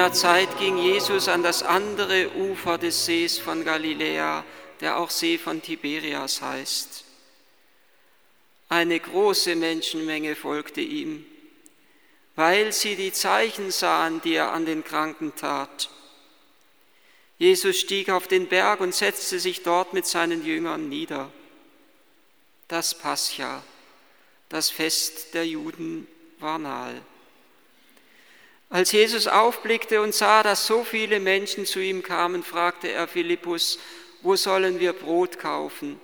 jener Zeit ging Jesus an das andere Ufer des Sees von Galiläa, der auch See von Tiberias heißt. Eine große Menschenmenge folgte ihm, weil sie die Zeichen sahen, die er an den Kranken tat. Jesus stieg auf den Berg und setzte sich dort mit seinen Jüngern nieder. Das Pascha, das Fest der Juden, war nahe. Als Jesus aufblickte und sah, dass so viele Menschen zu ihm kamen, fragte er Philippus, wo sollen wir Brot kaufen?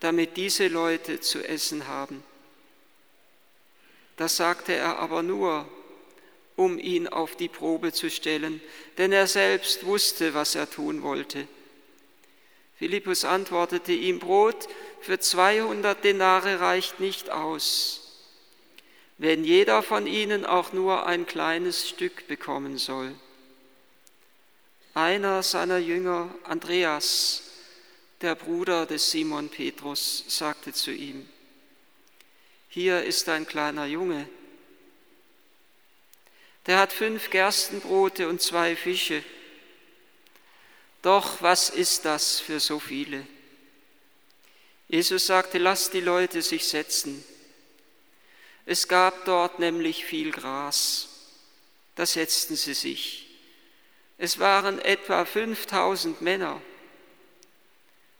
damit diese Leute zu essen haben. Das sagte er aber nur, um ihn auf die Probe zu stellen, denn er selbst wusste, was er tun wollte. Philippus antwortete ihm, Brot für 200 Denare reicht nicht aus, wenn jeder von ihnen auch nur ein kleines Stück bekommen soll. Einer seiner Jünger, Andreas, der Bruder des Simon Petrus sagte zu ihm, hier ist ein kleiner Junge, der hat fünf Gerstenbrote und zwei Fische. Doch was ist das für so viele? Jesus sagte, lasst die Leute sich setzen. Es gab dort nämlich viel Gras. Da setzten sie sich. Es waren etwa 5000 Männer.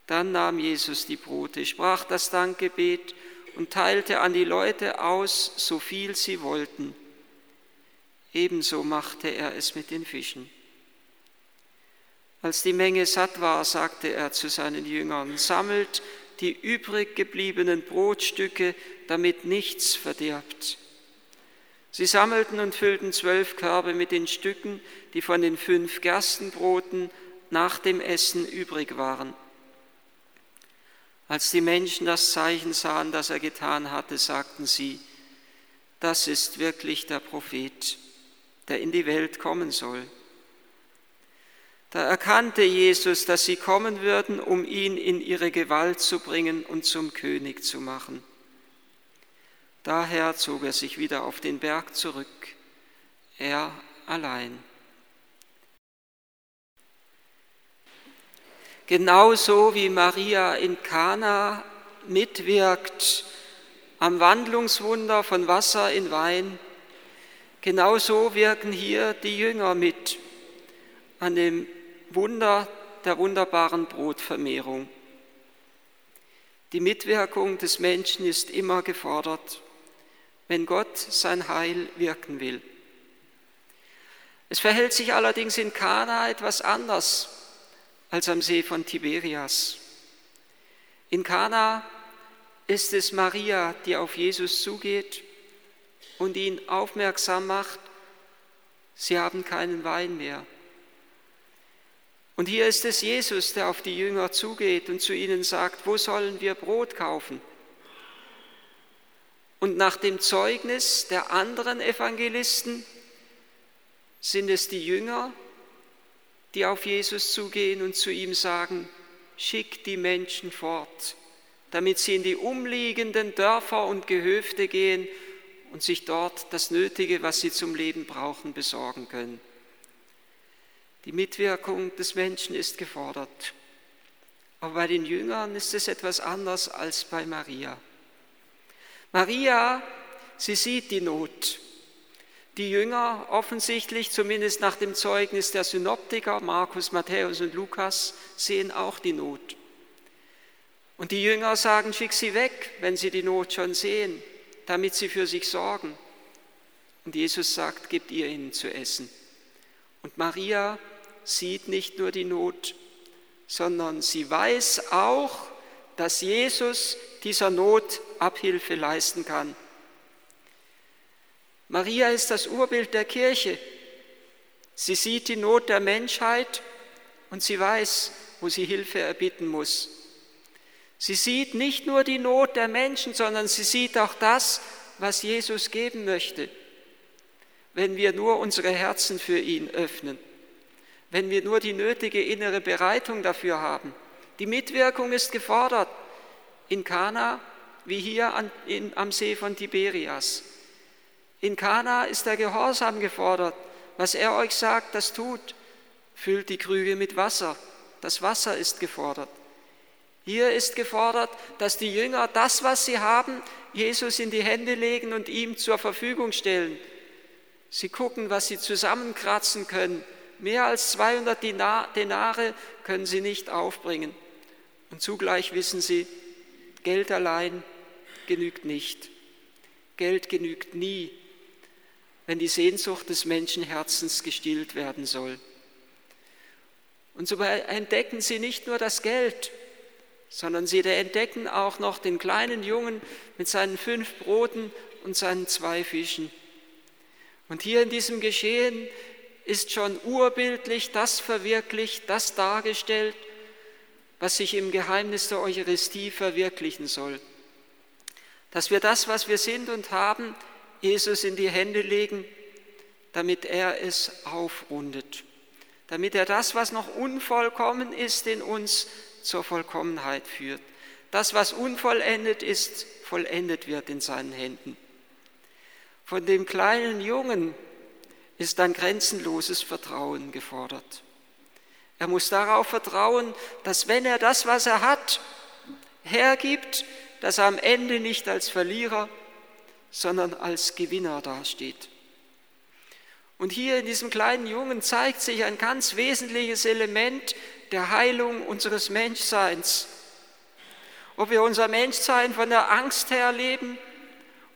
Dann nahm Jesus die Brote, sprach das Dankgebet und teilte an die Leute aus, so viel sie wollten. Ebenso machte er es mit den Fischen. Als die Menge satt war, sagte er zu seinen Jüngern, sammelt die übrig gebliebenen Brotstücke, damit nichts verdirbt. Sie sammelten und füllten zwölf Körbe mit den Stücken, die von den fünf Gerstenbroten nach dem Essen übrig waren. Als die Menschen das Zeichen sahen, das er getan hatte, sagten sie, das ist wirklich der Prophet, der in die Welt kommen soll. Da erkannte Jesus, dass sie kommen würden, um ihn in ihre Gewalt zu bringen und zum König zu machen. Daher zog er sich wieder auf den Berg zurück, er allein. genauso wie Maria in Kana mitwirkt am Wandlungswunder von Wasser in Wein, genauso wirken hier die Jünger mit an dem Wunder der wunderbaren Brotvermehrung. Die Mitwirkung des Menschen ist immer gefordert, wenn Gott sein Heil wirken will. Es verhält sich allerdings in Kana etwas anders als am See von Tiberias. In Kana ist es Maria, die auf Jesus zugeht und ihn aufmerksam macht, sie haben keinen Wein mehr. Und hier ist es Jesus, der auf die Jünger zugeht und zu ihnen sagt, wo sollen wir Brot kaufen? Und nach dem Zeugnis der anderen Evangelisten sind es die Jünger, die auf Jesus zugehen und zu ihm sagen, schick die Menschen fort, damit sie in die umliegenden Dörfer und Gehöfte gehen und sich dort das Nötige, was sie zum Leben brauchen, besorgen können. Die Mitwirkung des Menschen ist gefordert. Aber bei den Jüngern ist es etwas anders als bei Maria. Maria, sie sieht die Not die Jünger offensichtlich, zumindest nach dem Zeugnis der Synoptiker, Markus, Matthäus und Lukas, sehen auch die Not. Und die Jünger sagen, schick sie weg, wenn sie die Not schon sehen, damit sie für sich sorgen. Und Jesus sagt, gebt ihr ihnen zu essen. Und Maria sieht nicht nur die Not, sondern sie weiß auch, dass Jesus dieser Not Abhilfe leisten kann. Maria ist das Urbild der Kirche. Sie sieht die Not der Menschheit und sie weiß, wo sie Hilfe erbitten muss. Sie sieht nicht nur die Not der Menschen, sondern sie sieht auch das, was Jesus geben möchte, wenn wir nur unsere Herzen für ihn öffnen, wenn wir nur die nötige innere Bereitung dafür haben. Die Mitwirkung ist gefordert in Kana wie hier an, in, am See von Tiberias. In Kana ist der Gehorsam gefordert, was er euch sagt, das tut. Füllt die Krüge mit Wasser. Das Wasser ist gefordert. Hier ist gefordert, dass die Jünger das, was sie haben, Jesus in die Hände legen und ihm zur Verfügung stellen. Sie gucken, was sie zusammenkratzen können. Mehr als 200 Denare können sie nicht aufbringen. Und zugleich wissen sie, Geld allein genügt nicht. Geld genügt nie, wenn die Sehnsucht des Menschenherzens gestillt werden soll. Und so entdecken sie nicht nur das Geld, sondern sie entdecken auch noch den kleinen Jungen mit seinen fünf Broten und seinen zwei Fischen. Und hier in diesem Geschehen ist schon urbildlich das verwirklicht, das dargestellt, was sich im Geheimnis der Eucharistie verwirklichen soll. Dass wir das, was wir sind und haben, Jesus in die Hände legen, damit er es aufrundet, damit er das, was noch unvollkommen ist in uns, zur Vollkommenheit führt. Das, was unvollendet ist, vollendet wird in seinen Händen. Von dem kleinen Jungen ist ein grenzenloses Vertrauen gefordert. Er muss darauf vertrauen, dass wenn er das, was er hat, hergibt, dass er am Ende nicht als Verlierer, sondern als Gewinner dasteht. Und hier in diesem kleinen Jungen zeigt sich ein ganz wesentliches Element der Heilung unseres Menschseins. Ob wir unser Menschsein von der Angst her leben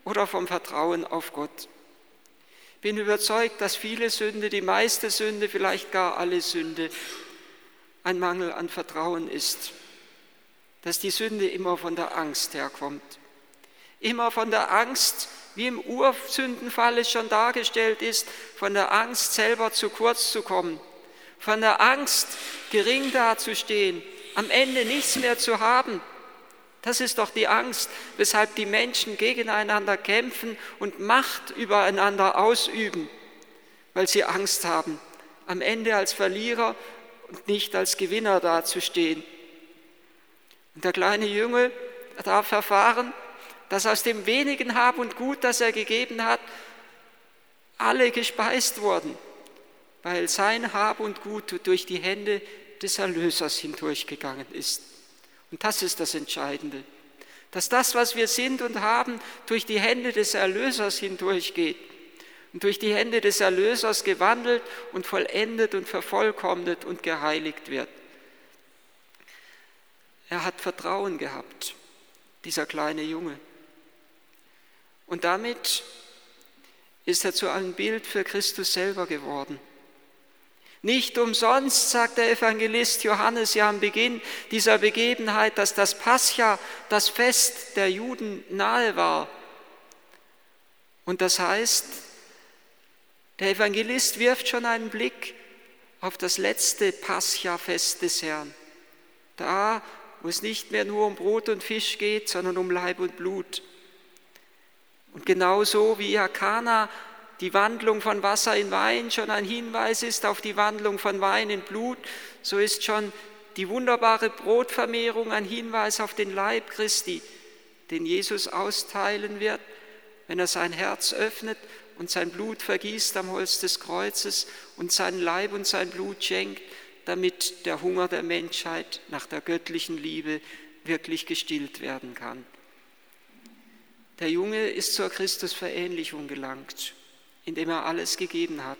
oder vom Vertrauen auf Gott. Ich bin überzeugt, dass viele Sünde, die meiste Sünde, vielleicht gar alle Sünde, ein Mangel an Vertrauen ist. Dass die Sünde immer von der Angst herkommt. Immer von der Angst, wie im Ursündenfall es schon dargestellt ist, von der Angst selber zu kurz zu kommen von der Angst, gering dazustehen, am Ende nichts mehr zu haben. Das ist doch die Angst, weshalb die Menschen gegeneinander kämpfen und Macht übereinander ausüben, weil sie Angst haben, am Ende als Verlierer und nicht als Gewinner dazustehen. Und der kleine Junge darf erfahren, dass aus dem wenigen Hab und Gut, das er gegeben hat, alle gespeist wurden weil sein Hab und Gut durch die Hände des Erlösers hindurchgegangen ist. Und das ist das Entscheidende, dass das, was wir sind und haben, durch die Hände des Erlösers hindurchgeht und durch die Hände des Erlösers gewandelt und vollendet und vervollkommnet und geheiligt wird. Er hat Vertrauen gehabt, dieser kleine Junge. Und damit ist er zu einem Bild für Christus selber geworden. Nicht umsonst sagt der Evangelist Johannes ja am Beginn dieser Begebenheit, dass das Pascha, das Fest der Juden, nahe war. Und das heißt, der Evangelist wirft schon einen Blick auf das letzte Pascha-Fest des Herrn. Da, wo es nicht mehr nur um Brot und Fisch geht, sondern um Leib und Blut. Und genauso wie ja Kana die Wandlung von Wasser in Wein schon ein Hinweis ist auf die Wandlung von Wein in Blut, so ist schon die wunderbare Brotvermehrung ein Hinweis auf den Leib Christi, den Jesus austeilen wird, wenn er sein Herz öffnet und sein Blut vergießt am Holz des Kreuzes und sein Leib und sein Blut schenkt, damit der Hunger der Menschheit nach der göttlichen Liebe wirklich gestillt werden kann. Der Junge ist zur Christusverähnlichung gelangt indem er alles gegeben hat.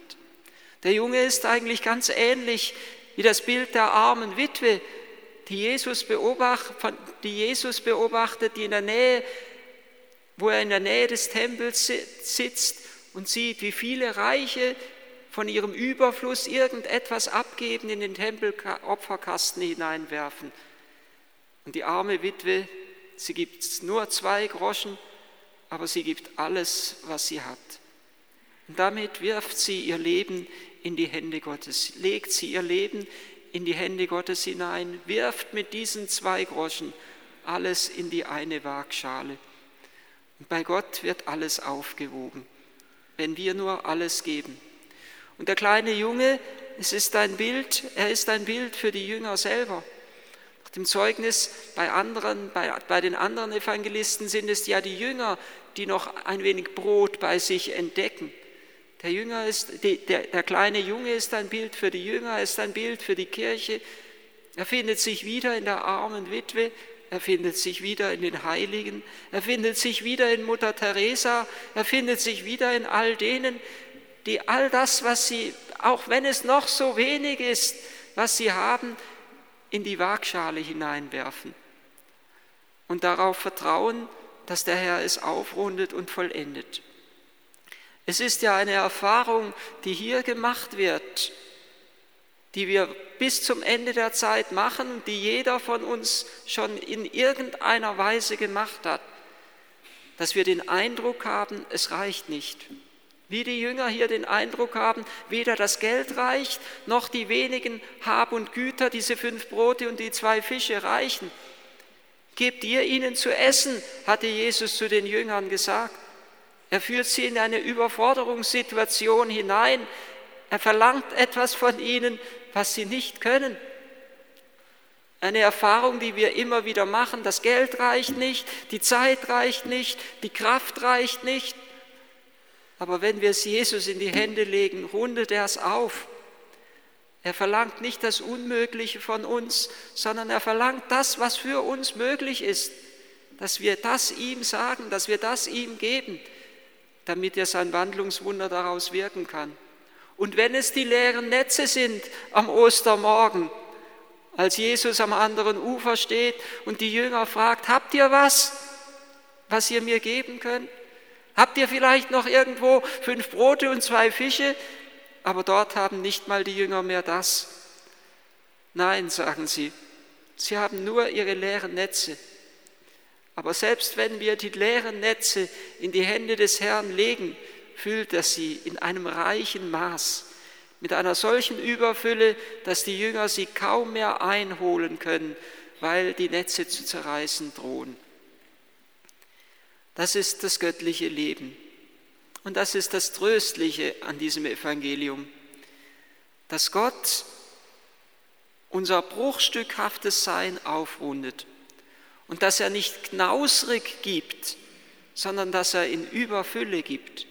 Der Junge ist eigentlich ganz ähnlich wie das Bild der armen Witwe, die Jesus, beobachtet, die Jesus beobachtet, die in der Nähe, wo er in der Nähe des Tempels sitzt und sieht, wie viele Reiche von ihrem Überfluss irgendetwas abgeben, in den Tempelopferkasten hineinwerfen. Und die arme Witwe, sie gibt nur zwei Groschen, aber sie gibt alles, was sie hat. Und damit wirft sie ihr Leben in die Hände Gottes, legt sie ihr Leben in die Hände Gottes hinein, wirft mit diesen zwei Groschen alles in die eine Waagschale. Und bei Gott wird alles aufgewogen, wenn wir nur alles geben. Und der kleine Junge, es ist ein Bild, er ist ein Bild für die Jünger selber. Nach dem Zeugnis bei, anderen, bei, bei den anderen Evangelisten sind es ja die Jünger, die noch ein wenig Brot bei sich entdecken Der, Jünger ist, der, der kleine Junge ist ein Bild für die Jünger, ist ein Bild für die Kirche. Er findet sich wieder in der armen Witwe, er findet sich wieder in den Heiligen, er findet sich wieder in Mutter Teresa, er findet sich wieder in all denen, die all das, was sie, auch wenn es noch so wenig ist, was sie haben, in die Waagschale hineinwerfen und darauf vertrauen, dass der Herr es aufrundet und vollendet. Es ist ja eine Erfahrung, die hier gemacht wird, die wir bis zum Ende der Zeit machen, die jeder von uns schon in irgendeiner Weise gemacht hat, dass wir den Eindruck haben, es reicht nicht. Wie die Jünger hier den Eindruck haben, weder das Geld reicht, noch die wenigen Hab und Güter, diese fünf Brote und die zwei Fische reichen. Gebt ihr ihnen zu essen, hatte Jesus zu den Jüngern gesagt. Er führt sie in eine Überforderungssituation hinein. Er verlangt etwas von ihnen, was sie nicht können. Eine Erfahrung, die wir immer wieder machen. Das Geld reicht nicht, die Zeit reicht nicht, die Kraft reicht nicht. Aber wenn wir es Jesus in die Hände legen, rundet er es auf. Er verlangt nicht das Unmögliche von uns, sondern er verlangt das, was für uns möglich ist, dass wir das ihm sagen, dass wir das ihm geben damit er sein Wandlungswunder daraus wirken kann. Und wenn es die leeren Netze sind am Ostermorgen, als Jesus am anderen Ufer steht und die Jünger fragt, habt ihr was, was ihr mir geben könnt? Habt ihr vielleicht noch irgendwo fünf Brote und zwei Fische? Aber dort haben nicht mal die Jünger mehr das. Nein, sagen sie, sie haben nur ihre leeren Netze. Aber selbst wenn wir die leeren Netze in die Hände des Herrn legen, füllt er sie in einem reichen Maß, mit einer solchen Überfülle, dass die Jünger sie kaum mehr einholen können, weil die Netze zu zerreißen drohen. Das ist das göttliche Leben. Und das ist das Tröstliche an diesem Evangelium, dass Gott unser bruchstückhaftes Sein aufrundet und dass er nicht knausrig gibt, sondern dass er in Überfülle gibt.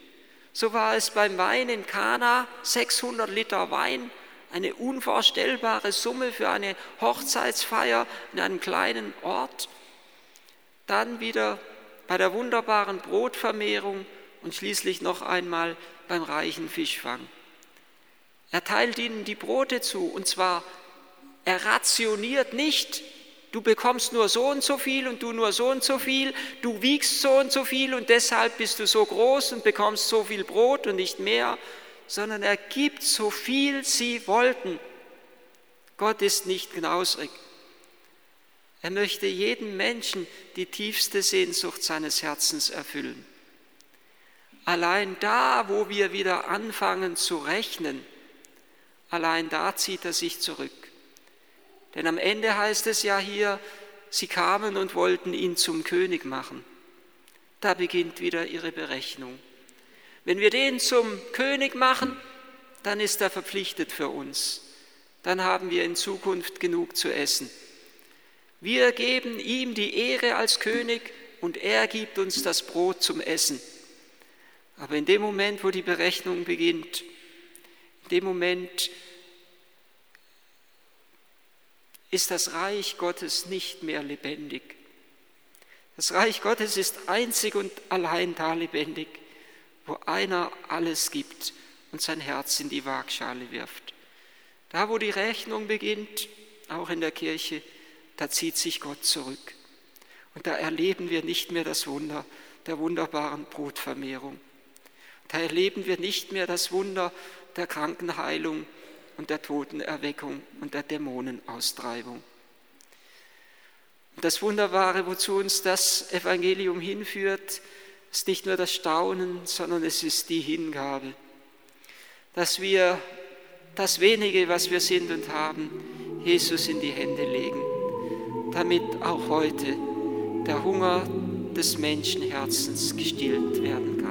So war es beim Wein in Kana, 600 Liter Wein, eine unvorstellbare Summe für eine Hochzeitsfeier in einem kleinen Ort. Dann wieder bei der wunderbaren Brotvermehrung und schließlich noch einmal beim reichen Fischfang. Er teilt ihnen die Brote zu und zwar, er rationiert nicht, du bekommst nur so und so viel und du nur so und so viel, du wiegst so und so viel und deshalb bist du so groß und bekommst so viel Brot und nicht mehr, sondern er gibt so viel sie wollten. Gott ist nicht knausrig. Er möchte jedem Menschen die tiefste Sehnsucht seines Herzens erfüllen. Allein da, wo wir wieder anfangen zu rechnen, allein da zieht er sich zurück. Denn am Ende heißt es ja hier, sie kamen und wollten ihn zum König machen. Da beginnt wieder ihre Berechnung. Wenn wir den zum König machen, dann ist er verpflichtet für uns. Dann haben wir in Zukunft genug zu essen. Wir geben ihm die Ehre als König und er gibt uns das Brot zum Essen. Aber in dem Moment, wo die Berechnung beginnt, in dem Moment ist das Reich Gottes nicht mehr lebendig. Das Reich Gottes ist einzig und allein da lebendig, wo einer alles gibt und sein Herz in die Waagschale wirft. Da, wo die Rechnung beginnt, auch in der Kirche, da zieht sich Gott zurück. Und da erleben wir nicht mehr das Wunder der wunderbaren Brotvermehrung. Da erleben wir nicht mehr das Wunder der Krankenheilung, und der Totenerweckung und der Dämonenaustreibung. Und das Wunderbare, wozu uns das Evangelium hinführt, ist nicht nur das Staunen, sondern es ist die Hingabe, dass wir das wenige, was wir sind und haben, Jesus in die Hände legen, damit auch heute der Hunger des Menschenherzens gestillt werden kann.